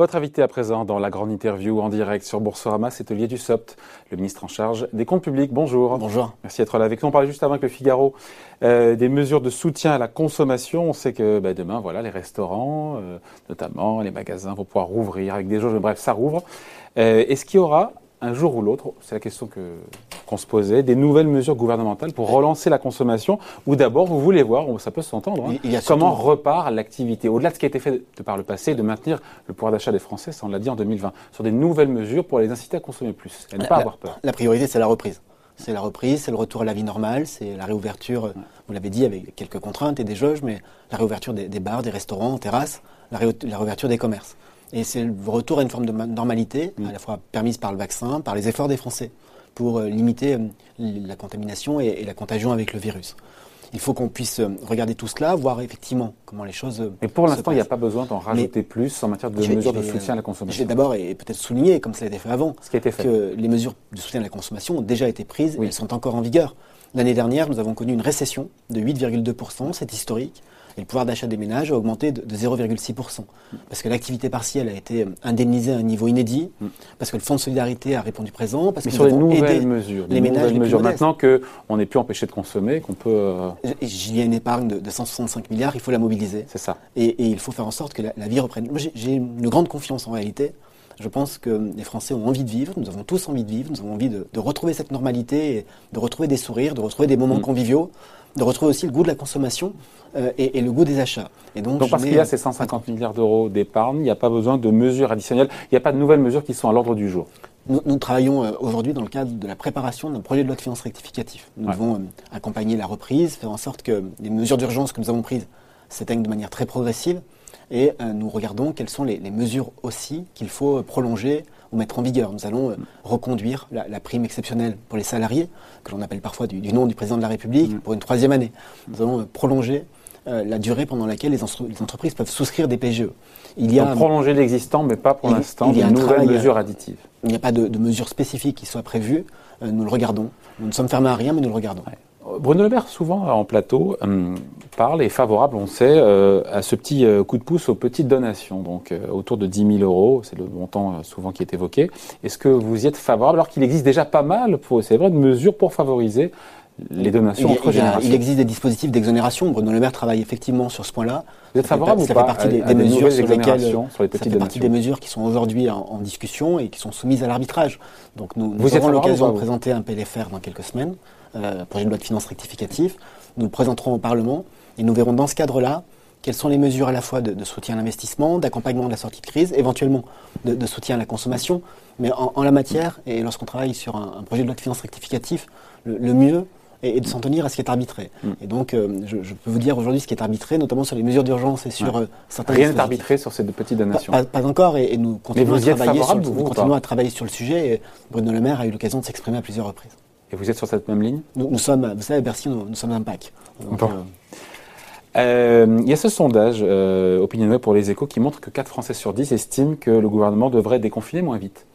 Votre invité à présent dans la grande interview en direct sur Boursorama, c'est Olivier Dussopt, le ministre en charge des comptes publics. Bonjour. Bonjour. Merci d'être là avec nous. On parlait juste avant avec le Figaro euh, des mesures de soutien à la consommation. On sait que bah, demain, voilà, les restaurants, euh, notamment les magasins, vont pouvoir rouvrir avec des jauges. Bref, ça rouvre. Euh, Est-ce qu'il y aura un jour ou l'autre, c'est la question que qu'on se posait, des nouvelles mesures gouvernementales pour relancer la consommation Ou d'abord, vous voulez voir, ça peut s'entendre, hein, Il y a comment surtout- repart l'activité Au-delà de ce qui a été fait de par le passé, de maintenir le pouvoir d'achat des Français, ça on l'a dit en 2020, sur des nouvelles mesures pour les inciter à consommer plus et ne pas La- avoir peur. La priorité, c'est la reprise. C'est la reprise, c'est le retour à la vie normale, c'est la réouverture, vous l'avez dit, avec quelques contraintes et des jauges, mais la réouverture des, des bars, des restaurants, terrasses, la réouverture des commerces. Et c'est le retour à une forme de ma- normalité, Mm. à la fois permise par le vaccin, par les efforts des Français, pour euh, limiter euh, la contamination et, et la contagion avec le virus. Il faut qu'on puisse euh, regarder tout cela, voir effectivement comment les choses. Mais pour l'instant, il n'y a pas besoin d'en rajouter plus en matière de vais- mesures de soutien à la euh, Je consommation. vais d'abord et peut-être souligner, comme ça a été fait avant, Ce qui a été fait. que les mesures de soutien à la consommation ont déjà été prises Oui. et elles sont encore en vigueur. L'année dernière, nous avons connu une récession de 8,2%, c'est historique, et le pouvoir d'achat des ménages a augmenté de, de 0,6%. Parce que l'activité partielle a été euh, indemnisée à un niveau inédit, parce que le Fonds de solidarité a répondu présent, parce Mais que sur nous les nouvelles aidé mesures, les les ménages nouvelles les mesures, maintenant qu'on n'est plus empêché de consommer, qu'on peut... euh, Il y a une épargne de, de 165 milliards, il faut la mobiliser. c'est ça. Et, et il faut faire en sorte que la, la vie reprenne. Moi, j'ai- une grande confiance en réalité. Je pense que les Français ont envie de vivre, nous avons tous envie de vivre, nous avons envie de, de retrouver cette normalité, de retrouver des sourires, de retrouver des moments Mm. conviviaux, de retrouver aussi le goût de la consommation euh, et, et le goût des achats. Et donc, parce qu'il y a ces 150 milliards d'euros d'épargne, il n'y a pas besoin de mesures additionnelles, il n'y a pas de nouvelles mesures qui sont à l'ordre du jour. Nous, nous travaillons euh, aujourd'hui dans le cadre de la préparation d'un projet de loi de finances rectificatif. Nous Ouais. devons euh, accompagner la reprise, faire en sorte que les mesures d'urgence que nous avons prises s'éteignent de manière très progressive. Et nous regardons quelles sont les, les mesures aussi qu'il faut prolonger ou mettre en vigueur. Nous allons euh, reconduire la, la prime exceptionnelle pour les salariés, que l'on appelle parfois du, du nom du président de la République, Mm. pour une troisième année. Nous allons euh, prolonger euh, la durée pendant laquelle les, entreprises peuvent souscrire des PGE. Il y a, Donc prolonger l'existant, mais pas pour l'instant de nouvelles mesures additives. il n'y a pas de, de mesures spécifiques qui soient prévues. Euh, nous le regardons. Nous ne sommes fermés à rien, mais nous le regardons. Bruno Le Maire, souvent en plateau, hum, parle et est favorable, on sait, euh, à ce petit euh, coup de pouce aux petites donations, donc euh, autour de 10 000 euros, c'est le montant euh, souvent qui est évoqué. Est-ce que vous y êtes favorable alors qu'il existe déjà pas mal, c'est vrai, de mesures pour favoriser les donations Il, a- entre il a- il existe des dispositifs d'exonération. Bruno Le Maire travaille effectivement sur ce point-là. Vous êtes fait favorable pas- ou ça pas fait partie des, à- à des des mesures nouvelles sur lesquelles exonérations sur les ça fait partie des mesures qui sont aujourd'hui en, en discussion et qui sont soumises à l'arbitrage. Donc nous, nous Vous aurons l'occasion de présenter un PLFR dans quelques semaines, euh, projet de loi de finances rectificatif. Nous le présenterons au Parlement et nous verrons dans ce cadre-là quelles sont les mesures à la fois de, de soutien à l'investissement, d'accompagnement de la sortie de crise, éventuellement de, de soutien à la consommation. Mais en, en la matière, et lorsqu'on travaille sur un, un projet de loi de finances rectificatif, le, le mieux est, est de s'en tenir à ce qui est arbitré. Mm. Et donc, euh, je, je peux vous dire aujourd'hui ce qui est arbitré, notamment sur les mesures d'urgence et sur Ouais. euh, certains Rien n'est arbitré sur ces deux petites donations. pas- pas encore, et, et nous continuons, à travailler, sur, le- nous continuons à travailler sur le sujet. Et Bruno Le Maire a eu l'occasion de s'exprimer à plusieurs reprises. Et vous êt sur cette même ligne Nous, nous sommes, vous savez, à Bercy, nous, nous sommes un pack. Donc, Bon. euh, Euh, il y a ce sondage euh, Opinionway pour les échos qui montre que 4 Français sur 10 estiment que le gouvernement devrait déconfiner moins vite.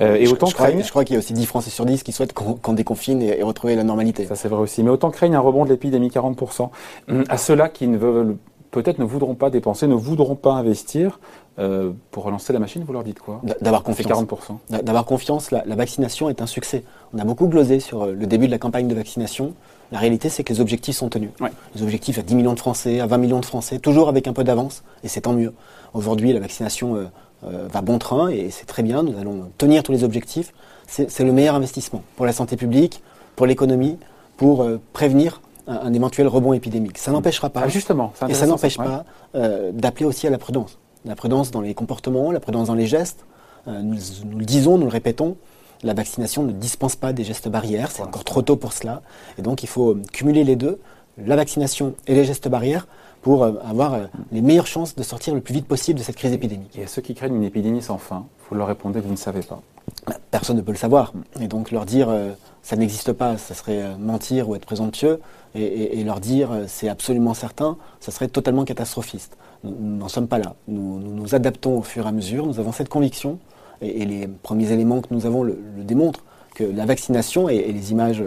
Euh, et je, autant je crois, je crois qu'il y a aussi 10 Français sur 10 qui souhaitent qu'on déconfine et, et retrouver la normalité. ça c'est vrai aussi, mais autant craignent un rebond de l'épidémie 40%. Hum, À ceux-là qui ne veulent peut-être ne voudront pas dépenser, ne voudront pas investir euh, pour relancer la machine, vous leur dites quoi? D'avoir confiance. 40%. D'a- D'avoir confiance, la, la vaccination est un succès. On a beaucoup glosé sur euh, le début de la campagne de vaccination. La réalité, c'est que les objectifs sont tenus. Ouais. Les objectifs à 10 millions de Français, à 20 millions de Français, toujours avec un peu d'avance, et c'est tant mieux. Aujourd'hui, la vaccination euh, euh, va bon train, et c'est très bien, nous allons tenir tous les objectifs. C'est le meilleur investissement pour la santé publique, pour l'économie, pour prévenir un, un éventuel rebond épidémique. Ça n'empêchera pas. Ah, justement, Et ça n'empêche pas euh, d'appeler aussi à la prudence. La prudence dans les comportements, la prudence dans les gestes. Euh, nous, nous le disons, nous le répétons, la vaccination ne dispense pas des gestes barrières, c'est encore trop tôt pour cela. Et donc il faut euh, cumuler les deux, la vaccination et les gestes barrières, pour avoir les meilleures chances de sortir le plus vite possible de cette crise épidémique. Et à ceux qui craignent une épidémie sans fin, vous leur répondez que vous ne savez pas. Bah, Personne ne peut le savoir. Et donc leur dire euh, ça n'existe pas, ça serait euh, mentir ou être présomptueux. Et, leur dire euh, c'est absolument certain, ça serait totalement catastrophiste. Nous n'en sommes pas là. Nous, nous adaptons au fur et à mesure. Nous avons cette conviction. Et, les premiers éléments que nous avons le, démontrent que la vaccination, et, les images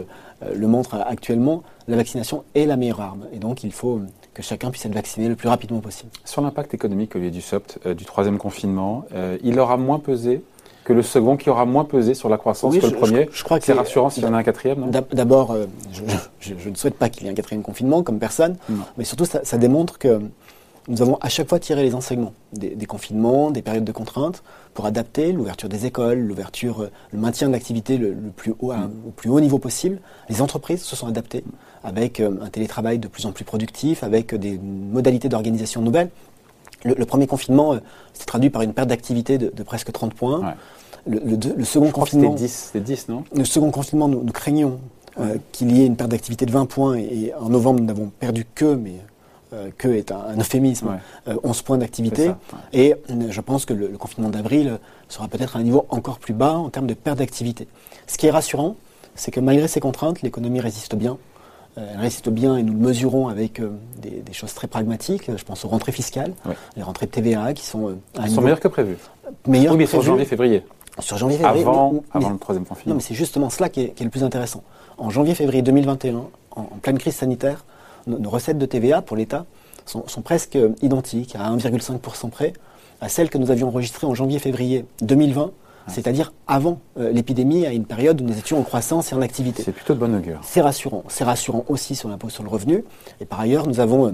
le montrent actuellement, la vaccination est la meilleure arme. Et donc il faut que chacun puisse être vacciné le plus rapidement possible. Sur l'impact économique, Olivier Dussopt, du troisième confinement, il aura moins pesé que le second, qui aura moins pesé sur la croissance Oui, que le premier. je- je crois que c'est rassurant s'il y en a un quatrième, D'abord, euh, je, ne souhaite pas qu'il y ait un quatrième confinement, comme personne, mais surtout, ça, ça démontre que nous avons à chaque fois tiré les enseignements des, des confinements, des périodes de contraintes, pour adapter l'ouverture des écoles, l'ouverture, euh, le maintien de l'activité le, le plus haut, au plus haut niveau possible. Les entreprises se sont adaptées avec euh, un télétravail de plus en plus productif, avec des modalités d'organisation nouvelles. Le, le premier confinement euh, s'est traduit par une perte d'activité de, de presque 30 points. Ouais. Le, le deux- le second Je c'était confinement. 10, c'était 10, non? Le second confinement, nous, nous craignons euh, qu'il y ait une perte d'activité de 20 points et, en novembre, nous n'avons perdu que, mais euh, que est un, un euphémisme, Ouais. euh, 11 points d'activité. ouais. Et euh, je pense que le, le confinement d'avril sera peut-être à un niveau encore plus bas en termes de perte d'activité. Ce qui est rassurant, c'est que malgré ces contraintes, l'économie résiste bien. Euh, Elle résiste bien et nous le mesurons avec euh, des, des choses très pragmatiques. Je pense aux rentrées fiscales, les rentrées de TVA qui sont euh, à sont niveau meilleurs que prévu. meilleur Oui, mais sur janvier-février. Sur janvier, février. Avant, mais- avant mais- le troisième non, confinement. mais c'est justement cela qui est, qui est le plus intéressant. En janvier-février 2021, en, en pleine crise sanitaire, nos, nos recettes de TVA pour l'État sont, sont presque euh, identiques, à 1,5% près, à celles que nous avions enregistrées en janvier-février 2020, c'est-à-dire avant euh, l'épidémie, à une période où nous étions en croissance et en activité. C'est plutôt de bonne augure. C'est rassurant. C'est rassurant aussi sur l'impôt sur le revenu. Et par ailleurs, nous avons euh,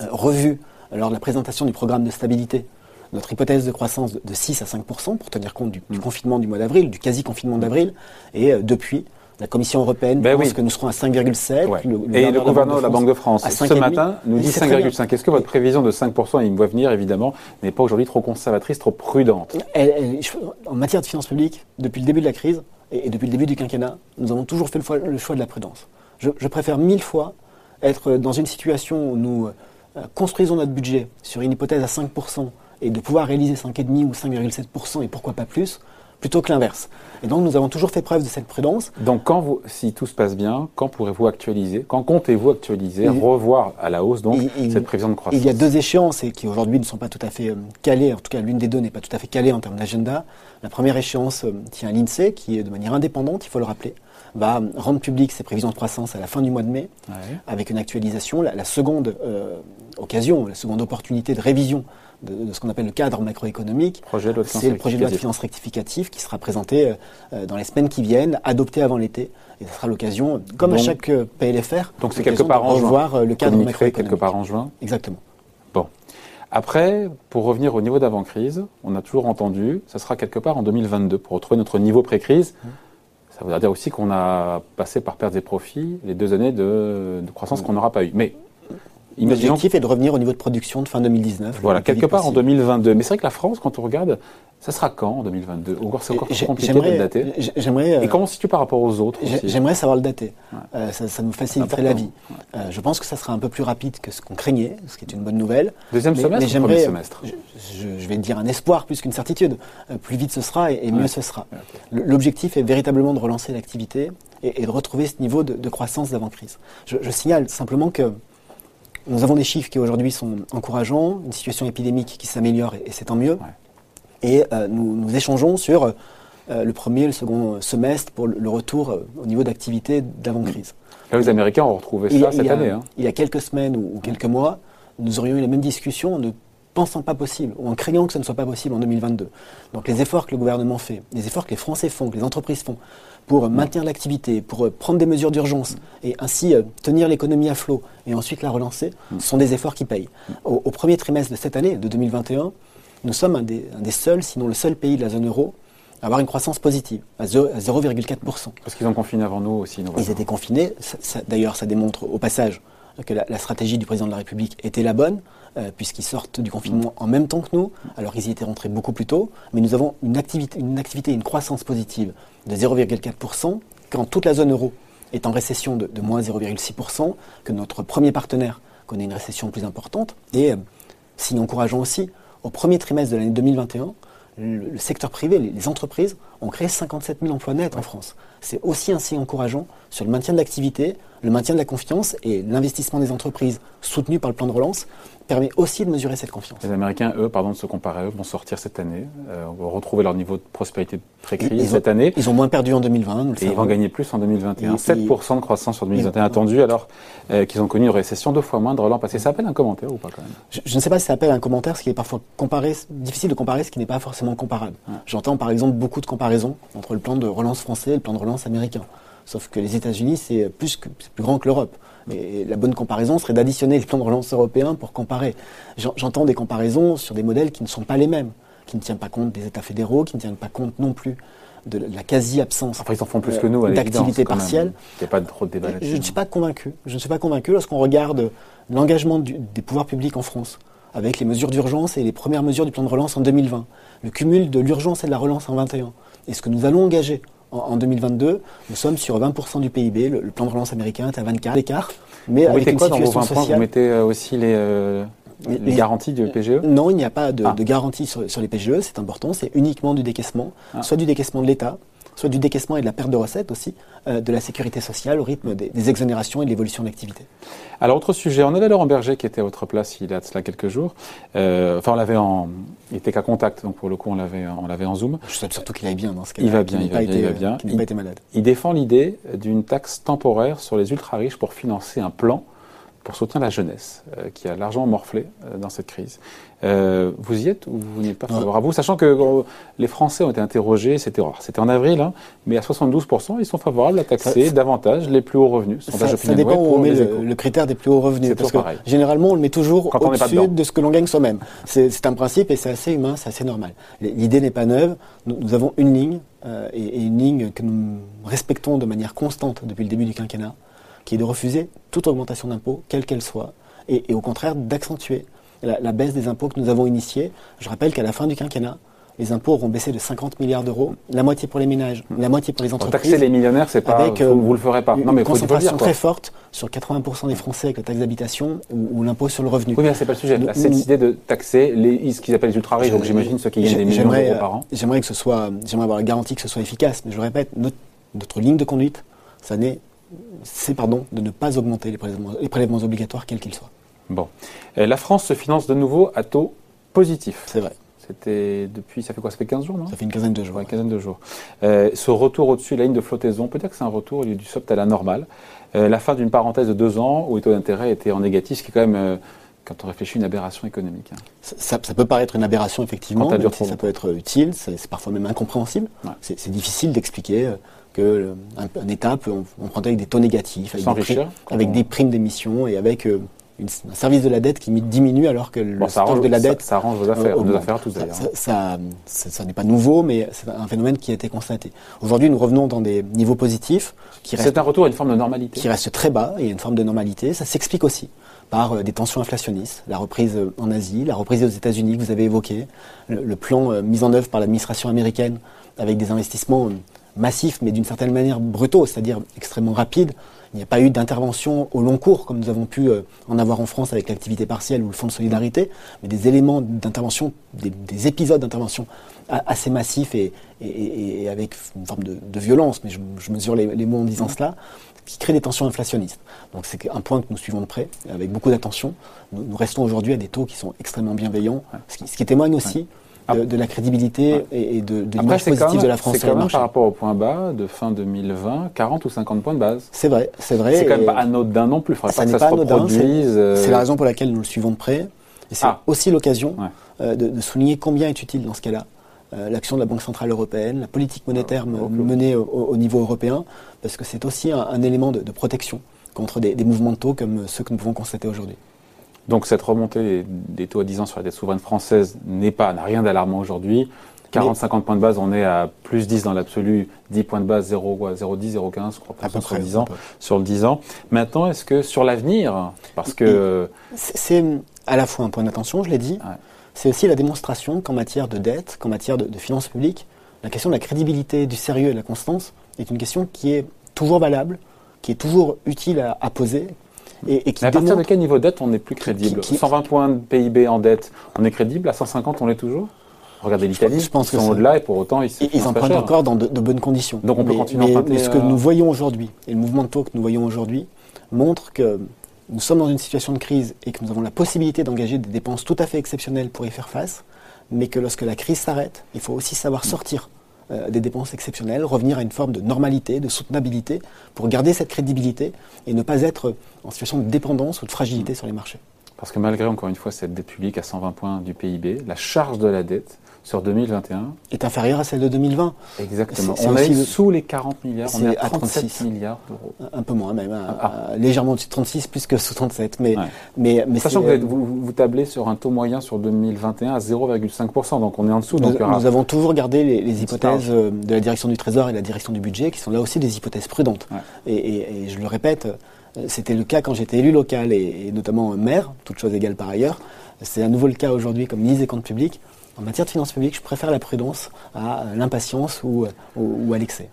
euh, revu, lors de la présentation du programme de stabilité, notre hypothèse de croissance de, de 6 à 5% pour tenir compte du, Mm. du confinement du mois d'avril, du quasi-confinement d'avril. Et euh, depuis, la Commission européenne Ben pense oui. que nous serons à 5,7. Ouais. Le, Et le gouverneur de la Banque de France, à ce 5,5. matin, nous dit c'est très bien. 5,5. Est-ce que votre prévision de 5%, il me voit venir évidemment, n'est pas aujourd'hui trop conservatrice, trop prudente? Elle- elle- je- en matière de finances publiques, depuis le début de la crise et, et depuis le début du quinquennat, nous avons toujours fait le, choix de la prudence. Je, je préfère mille fois être dans une situation où nous euh, construisons notre budget sur une hypothèse à 5% et de pouvoir réaliser 5,5 ou 5,7% et pourquoi pas plus, plutôt que l'inverse. Et donc nous avons toujours fait preuve de cette prudence. Donc, quand vous, si tout se passe bien, quand pourrez-vous actualiser Quand comptez-vous actualiser, Il- revoir à la hausse donc Il- il- cette prévision de croissance? Il y a deux échéances et qui aujourd'hui ne sont pas tout à fait euh, calées, en tout cas l'une des deux n'est pas tout à fait calée en termes d'agenda. La première échéance euh, tient à l'INSEE qui est de manière indépendante, il faut le rappeler, va rendre public ses prévisions de croissance à la fin du mois de mai Ouais. avec une actualisation. La, la seconde euh, occasion, la seconde opportunité de révision de, de ce qu'on appelle le cadre macroéconomique, c'est le projet de loi de rectificative. finances rectificatif qui sera présenté euh, euh, dans les semaines qui viennent, adopté avant l'été. Et ce sera l'occasion, comme à chaque PLFR, Donc c'est quelque part de en juin. revoir le cadre macroéconomique. quelque part en juin. Exactement. Bon. Après, pour revenir au niveau d'avant-crise, on a toujours entendu, ça sera quelque part en 2022 pour retrouver notre niveau pré-crise. Ça voudra dire aussi qu'on a passé par pertes et profits les deux années de, de croissance qu'on n'aura pas eu. Mais L'objectif est de revenir au niveau de production de fin 2019. Voilà, le plus quelque part en possible. 2022. Mais c'est vrai que la France, quand on regarde, ça sera quand en 2022 Ou encore, c'est encore J'ai- compliqué de j'aimerais- dater. J'aimerais. euh, Et comment situe par rapport aux autres J'aimerais savoir le dater. Ouais. Euh, ça, ça nous faciliterait la vie. Euh, je pense que ça sera un peu plus rapide que ce qu'on craignait, ce qui est une bonne nouvelle. Deuxième Mais- semestre mais ou j'aimerais- premier semestre Je, je- vais dire un espoir plus qu'une certitude. Euh, plus vite ce sera et, et mieux Ouais. ce sera. Le- L'objectif est véritablement de relancer l'activité et, et de retrouver ce niveau de, de croissance d'avant-crise. Je, je signale simplement que nous avons des chiffres qui aujourd'hui sont encourageants, une situation épidémique qui s'améliore et, et c'est tant mieux. Et euh, nous, nous échangeons sur euh, le premier et le second semestre pour le, le retour euh, au niveau d'activité d'avant-crise. Là, les Américains ont retrouvé ça a- cette il y a- année. hein. Il y a quelques semaines ou, ou quelques mois, nous aurions eu la même discussion en ne pensant pas possible ou en craignant que ce ne soit pas possible en 2022. Donc les efforts que le gouvernement fait, les efforts que les Français font, que les entreprises font pour euh, maintenir l'activité, pour euh, prendre des mesures d'urgence et ainsi euh, tenir l'économie à flot et ensuite la relancer, sont des efforts qui payent. Au, au premier trimestre de cette année, de 2021, nous sommes un des, un des seuls, sinon le seul pays de la zone euro à avoir une croissance positive, à zéro- à 0,4%. Parce qu'ils ont confiné avant nous aussi. Ils étaient confinés. D'ailleurs, ça démontre au passage que la, la stratégie du président de la République était la bonne, euh, puisqu'ils sortent du confinement en même temps que nous, alors qu'ils y étaient rentrés beaucoup plus tôt. Mais nous avons une activité, une activité, une croissance positive de 0,4%, quand toute la zone euro est en récession de, de moins 0,6%, que notre premier partenaire connaît une récession plus importante. Et euh, signe encourageant aussi, au premier trimestre de l'année 2021, le, le secteur privé, les, les entreprises, ont créé 57 000 emplois nets en France. C'est aussi un signe encourageant sur le maintien de l'activité, le maintien de la confiance et l'investissement des entreprises soutenu par le plan de relance permet aussi de mesurer cette confiance. Les Américains, eux, pardon de se comparer à eux, vont sortir cette année, euh, vont retrouver leur niveau de prospérité pré-crise cette année. Ils ont moins perdu en 2020. Nous et ils vont gagner plus en 2021. 7% de croissance sur 2021 attendu, alors euh, qu'ils ont connu une récession deux fois moindre l'an passé. Ça appelle un commentaire ou pas quand même je, ne sais pas si ça appelle un commentaire, ce qui est parfois comparé, difficile de comparer ce qui n'est pas forcément comparable. J'entends par exemple beaucoup de comparaisons entre le plan de relance français et le plan de relance américain. Sauf que les États-Unis, c'est plus, plus grand que l'Europe. Et la bonne comparaison serait d'additionner le plan de relance européen pour comparer. J'entends des comparaisons sur des modèles qui ne sont pas les mêmes, qui ne tiennent pas compte des États fédéraux, qui ne tiennent pas compte non plus de la quasi-absence enfin, ils en font plus que nous, d'activité partielle. Il n'y a pas trop de débat Je ne suis pas convaincu. Je ne suis pas convaincu lorsqu'on regarde l'engagement des pouvoirs publics en France avec les mesures d'urgence et les premières mesures du plan de relance en 2020, le cumul de l'urgence et de la relance en 2021, et ce que nous allons engager en, 2022, nous sommes sur 20% du PIB. Le, plan de relance américain est à 24 l'écart. Mais vous mettez quoi dans vos 20 points? Vous mettez euh, aussi euh, les, les, garanties du PGE Non, il n'y a pas de, ah. de garantie sur, sur, les PGE, c'est important, c'est uniquement du décaissement, ah. soit du décaissement de l'État, soit du décaissement et de la perte de recettes aussi, euh, de la sécurité sociale au rythme des, exonérations et de l'évolution de l'activité. Alors, autre sujet, on avait Laurent Berger qui était à votre place il y a de cela quelques jours. Euh, enfin, on l'avait en. Il était qu'à contact, donc pour le coup, on l'avait, on l'avait en Zoom. Je sais surtout qu'il aille bien dans ce cas Il va bien, il va, bien, il va bien. Il n'a pas été malade. Il défend l'idée d'une taxe temporaire sur les ultra-riches pour financer un plan pour soutenir la jeunesse, euh, qui a largement morflé euh, dans cette crise. Euh, vous y êtes ou vous n'êtes pas favorable vous, sachant que les Français ont été interrogés, c'était c'était en avril, hein, mais à 72%, ils sont favorables à taxer davantage les plus hauts revenus. Ça, ça dépend où on met le, critère des plus hauts revenus. Parce que généralement, on le met toujours au-dessus de ce que l'on gagne soi-même. C'est un principe et c'est assez humain, c'est assez normal. L'idée n'est pas neuve. Nous, avons une ligne et, et une ligne que nous respectons de manière constante depuis le début du quinquennat qui est de refuser toute augmentation d'impôts, quelle qu'elle soit, et, au contraire d'accentuer la, baisse des impôts que nous avons initiés. Je rappelle qu'à la fin du quinquennat, les impôts auront baissé de 50 milliards d'euros, la moitié pour les ménages, la moitié pour les entreprises. taxer les millionnaires, c'est pas, avec, vous, le ferez pas. non, mais une concentration très forte sur 80% des Français avec la taxe d'habitation ou, l'impôt sur le revenu. Oui, mais c'est pas le sujet. Là, cette idée de taxer les, ce qu'ils appellent les ultra riches, donc j'imagine ceux qui gagnent des millions d'euros par an. J'aimerais que ce soit, j'aimerais avoir la garantie que ce soit efficace, mais je le répète, notre, notre ligne de conduite, ça n'est c'est pardon, de ne pas augmenter les prélèvements, obligatoires, quels qu'ils soient. Bon. la France se finance de nouveau à taux positif. C'est vrai. C'était depuis, ça fait quoi Ça fait 15 jours, non? Ça fait une quinzaine de jours. une quinzaine de jours. Euh, ce retour au-dessus de la ligne de flottaison, peut-être que c'est un retour du soft à la normale. Euh, la fin d'une parenthèse de deux ans où les taux d'intérêt étaient en négatif, ce qui est quand même, euh, quand on réfléchit, une aberration économique. Hein. Ça, peut paraître une aberration, effectivement. ça peut être utile, c'est parfois même incompréhensible. C'est difficile d'expliquer qu'un un État peut emprunter avec des taux négatifs, avec, des, primes, avec des primes d'émission et avec euh, un service de la dette qui diminue alors que le stock de la dette. Ça, arrange vos affaires, nos affaires tous d'ailleurs. Ça, ça, n'est pas nouveau, mais c'est un phénomène qui a été constaté. Aujourd'hui, nous revenons dans des niveaux positifs. C'est un retour à une forme de normalité. Qui reste très bas, il y a une forme de normalité. Ça s'explique aussi par euh, des tensions inflationnistes, la reprise euh, en Asie, la reprise aux États-Unis que vous avez évoqué, le, plan mis en œuvre par l'administration américaine avec des investissements massif, mais d'une certaine manière brutaux, c'est-à-dire extrêmement rapide. Il n'y a pas eu d'intervention au long cours, comme nous avons pu euh, en avoir en France avec l'activité partielle ou le fonds de solidarité, mais des éléments d'intervention, des, épisodes d'intervention assez massifs et, avec une forme de, violence, mais je, mesure les, mots en disant cela, qui créent des tensions inflationnistes. Donc c'est un point que nous suivons de près, avec beaucoup d'attention. Nous, restons aujourd'hui à des taux qui sont extrêmement bienveillants, ce qui, témoigne aussi de, la crédibilité et, de, de l'image positive de la France sur le marché. par rapport au point bas de fin 2020, 40 ou 50 points de base. C'est vrai, c'est vrai. C'est quand même pas anodin non plus. ça n'est pas, anodin. Euh, c'est la raison pour laquelle nous le suivons de près. Et c'est ah. aussi l'occasion euh, de, souligner combien est utile dans ce cas-là euh, l'action de la Banque Centrale Européenne, la politique monétaire ah, menée au, niveau européen, parce que c'est aussi un, élément de, protection contre des, des mouvements de taux comme ceux que nous pouvons constater aujourd'hui. Donc cette remontée des taux à 10 ans sur la dette souveraine française n'est pas, n'a rien d'alarmant aujourd'hui. 40-50 points de base, on est à plus 10 dans l'absolu, 10 points de base, 0,10, 0,15, je crois, pas sur, 10 ans, sur le 10 ans. Maintenant, est-ce que sur l'avenir, parce que... C'est à la fois un point d'attention, je l'ai dit, c'est aussi la démonstration qu'en matière de dette, qu'en matière de, finances publiques, la question de la crédibilité, du sérieux et de la constance est une question qui est toujours valable, qui est toujours utile à, à poser, et, qui à partir de quel niveau de dette on est plus crédible 120 points de PIB en dette, on est crédible À 150, on l'est toujours? Regardez l'Italie, je pense ils sont au-delà et pour autant ils se Ils empruntent encore dans de, bonnes conditions. Donc on peut mais, continuer à emprunter. Mais ce que nous voyons aujourd'hui, et le mouvement de taux que nous voyons aujourd'hui, montre que nous sommes dans une situation de crise et que nous avons la possibilité d'engager des dépenses tout à fait exceptionnelles pour y faire face, mais que lorsque la crise s'arrête, il faut aussi savoir sortir euh, des dépenses exceptionnelles, revenir à une forme de normalité, de soutenabilité, pour garder cette crédibilité et ne pas être en situation de dépendance ou de fragilité sur les marchés. Parce que malgré, encore une fois, cette dette publique à 120 points du PIB, la charge de la dette sur 2021 est inférieure à celle de 2020. Exactement. on est, sous les 40 milliards, on est à 37 milliards d'euros. Un peu moins même, ah. légèrement au-dessus de 36 plus que sous 37. Mais, mais, mais Sachant que vous, vous, tablez sur un taux moyen sur 2021 à 0,5%, donc on est en dessous. Nous, donc nous avons toujours gardé les, hypothèses euh, de la direction du Trésor et de la direction du budget, qui sont là aussi des hypothèses prudentes. Et, je le répète, euh, c'était le cas quand j'étais élu local et, notamment maire, toute chose égale par ailleurs. C'est à nouveau le cas aujourd'hui comme ministre des comptes publics. En matière de finances publiques, je préfère la prudence à l'impatience ou, à l'excès.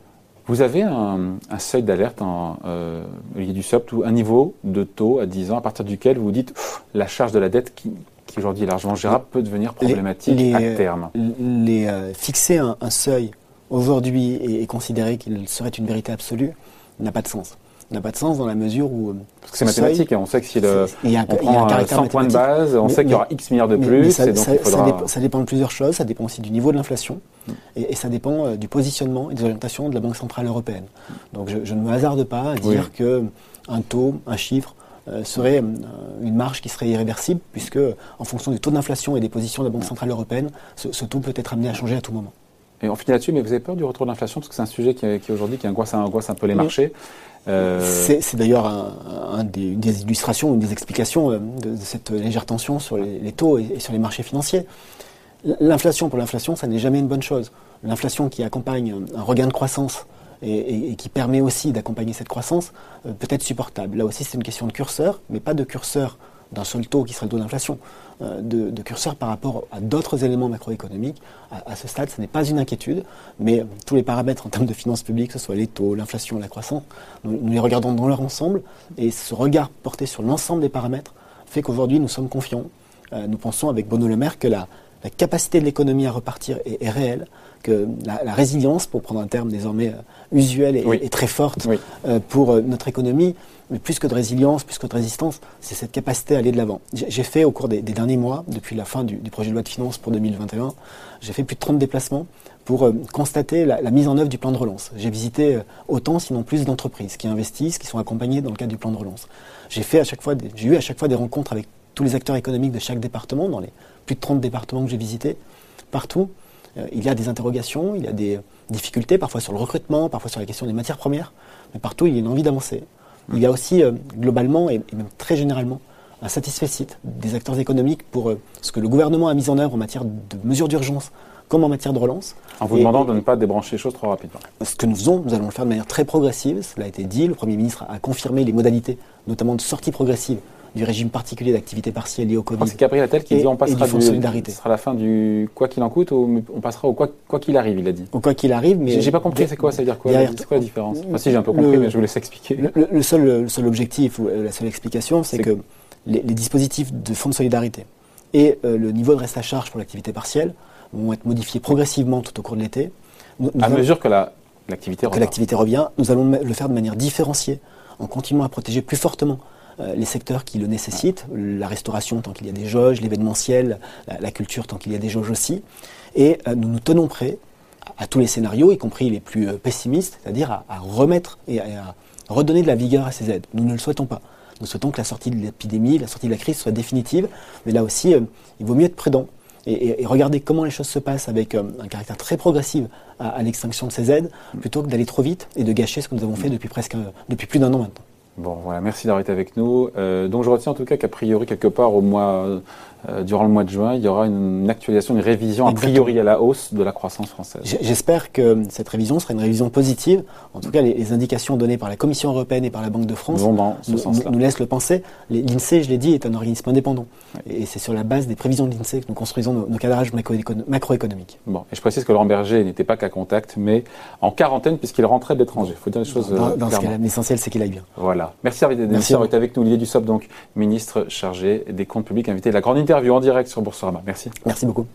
Vous avez un, seuil d'alerte en euh, du SOP, un niveau de taux à 10 ans à partir duquel vous dites la charge de la dette qui, aujourd'hui est largement gérable peut devenir problématique à terme. Les, euh, fixer un, seuil aujourd'hui et considérer qu'il serait une vérité absolue n'a pas de sens n'a pas de sens dans la mesure où. Parce que c'est mathématique, hein. on sait que si le, il y a, on prend 100 points de base, on sait qu'il y aura X milliards de plus. ça, dépend, de plusieurs choses, ça dépend aussi du niveau de l'inflation, mm. et, ça dépend euh, du positionnement et des orientations de la Banque Centrale Européenne. Donc je, ne me hasarde pas à dire que un taux, un chiffre, euh, serait euh, une marge qui serait irréversible, puisque en fonction du taux d'inflation et des positions de la Banque Centrale Européenne, ce, ce taux peut être amené à changer à tout moment. Et on finit là-dessus, mais vous avez peur du retour de l'inflation, parce que c'est un sujet qui, qui aujourd'hui qui angoisse, angoisse, un peu les marchés. Euh, c'est d'ailleurs un, des, des, illustrations, une des explications euh, de, cette légère tension sur les, taux et, sur les marchés financiers. L'inflation pour l'inflation, ça n'est jamais une bonne chose. L'inflation qui accompagne un regain de croissance et, qui permet aussi d'accompagner cette croissance euh, peut être supportable. Là aussi, c'est une question de curseur, mais pas de curseur d'un seul taux qui serait le taux d'inflation, euh, de, curseur par rapport à d'autres éléments macroéconomiques. À, ce stade, ce n'est pas une inquiétude, mais tous les paramètres en termes de finances publiques, que ce soit les taux, l'inflation, la croissance, nous, les regardons dans leur ensemble, et ce regard porté sur l'ensemble des paramètres fait qu'aujourd'hui nous sommes confiants. Euh, nous pensons avec Bono Le Maire que la, capacité de l'économie à repartir est, réelle, que la, résilience, pour prendre un terme désormais euh, usuel et, très forte pour notre économie, mais plus que de résilience, plus que de résistance, c'est cette capacité à aller de l'avant. J'ai fait au cours des, derniers mois, depuis la fin du, projet de loi de finances pour 2021, j'ai fait plus de 30 déplacements pour euh, constater la, mise en œuvre du plan de relance. J'ai visité euh, autant, sinon plus, d'entreprises qui investissent, qui sont accompagnées dans le cadre du plan de relance. J'ai fait à chaque fois, j'ai eu à chaque fois des rencontres avec tous les acteurs économiques de chaque département, dans les plus de 30 départements que j'ai visités. Partout, euh, il y a des interrogations, il y a des difficultés, parfois sur le recrutement, parfois sur la question des matières premières, mais partout il y a une envie d'avancer. Il y a aussi, euh, globalement et, même très généralement, un satisfait des acteurs économiques pour euh, ce que le gouvernement a mis en œuvre en matière de mesures d'urgence comme en matière de relance. En vous demandant de ne pas débrancher les choses trop rapidement. Ce que nous faisons, nous allons le faire de manière très progressive, cela a été dit, le Premier ministre a confirmé les modalités, notamment de sortie progressive du régime particulier d'activité partielle lié au Covid. C'est Gabriel Attal qui dit on passera du, solidarité. Ce sera la fin du quoi qu'il en coûte ou on passera au quoi qu'il arrive, il a dit. Au quoi qu'il arrive, mais j'ai pas compris c'est quoi, ça veut dire quoi C'est quoi la différence Enfin si j'ai un peu compris, mais je vous laisse expliquer. Le, seul, seul objectif ou la seule explication, c'est que les, dispositifs de fonds de solidarité et euh, le niveau de reste à charge pour l'activité partielle vont être modifiés progressivement tout au cours de l'été. À mesure que l'activité revient. Que l'activité revient, nous allons le faire de manière différenciée en continuant à protéger plus fortement euh, les secteurs qui le nécessitent, la restauration tant qu'il y a des jauges, l'événementiel, la, culture tant qu'il y a des jauges aussi. Et euh, nous nous tenons prêts à, tous les scénarios, y compris les plus euh, pessimistes, c'est-à-dire à, remettre et à, redonner de la vigueur à ces aides. Nous ne le souhaitons pas. Nous souhaitons que la sortie de l'épidémie, la sortie de la crise soit définitive, mais là aussi, il vaut mieux être prudent et, regarder comment les choses se passent avec un caractère très progressif à, l'extinction de ces aides, plutôt que d'aller trop vite et de gâcher ce que nous avons fait depuis presque depuis plus d'un an maintenant. Bon, voilà, merci d'avoir été avec nous. Euh, donc je retiens en tout cas qu'a priori, quelque part au mois euh, durant le mois de juin, il y aura une, actualisation, une révision a priori à la hausse de la croissance française. J'espère que cette révision sera une révision positive. En tout cas, les, indications données par la Commission européenne et par la Banque de France nous, laissent le penser. L'INSEE, je l'ai dit, est un organisme indépendant. Et c'est sur la base des prévisions de l'INSEE que nous construisons nos, cadrages macroéconomiques. Bon, et je précise que Laurent Berger n'était pas qu'à contact, mais en quarantaine puisqu'il rentrait de l'étranger. Il faut dire les choses Dans, dans ce cas-là, l'essentiel, c'est qu'il aille bien. Voilà. Merci Hervé d'avoir été avec nous. Olivier Dussopt, donc ministre chargé des comptes publics, invité à la grande interview en direct sur Boursorama. Merci. Merci beaucoup.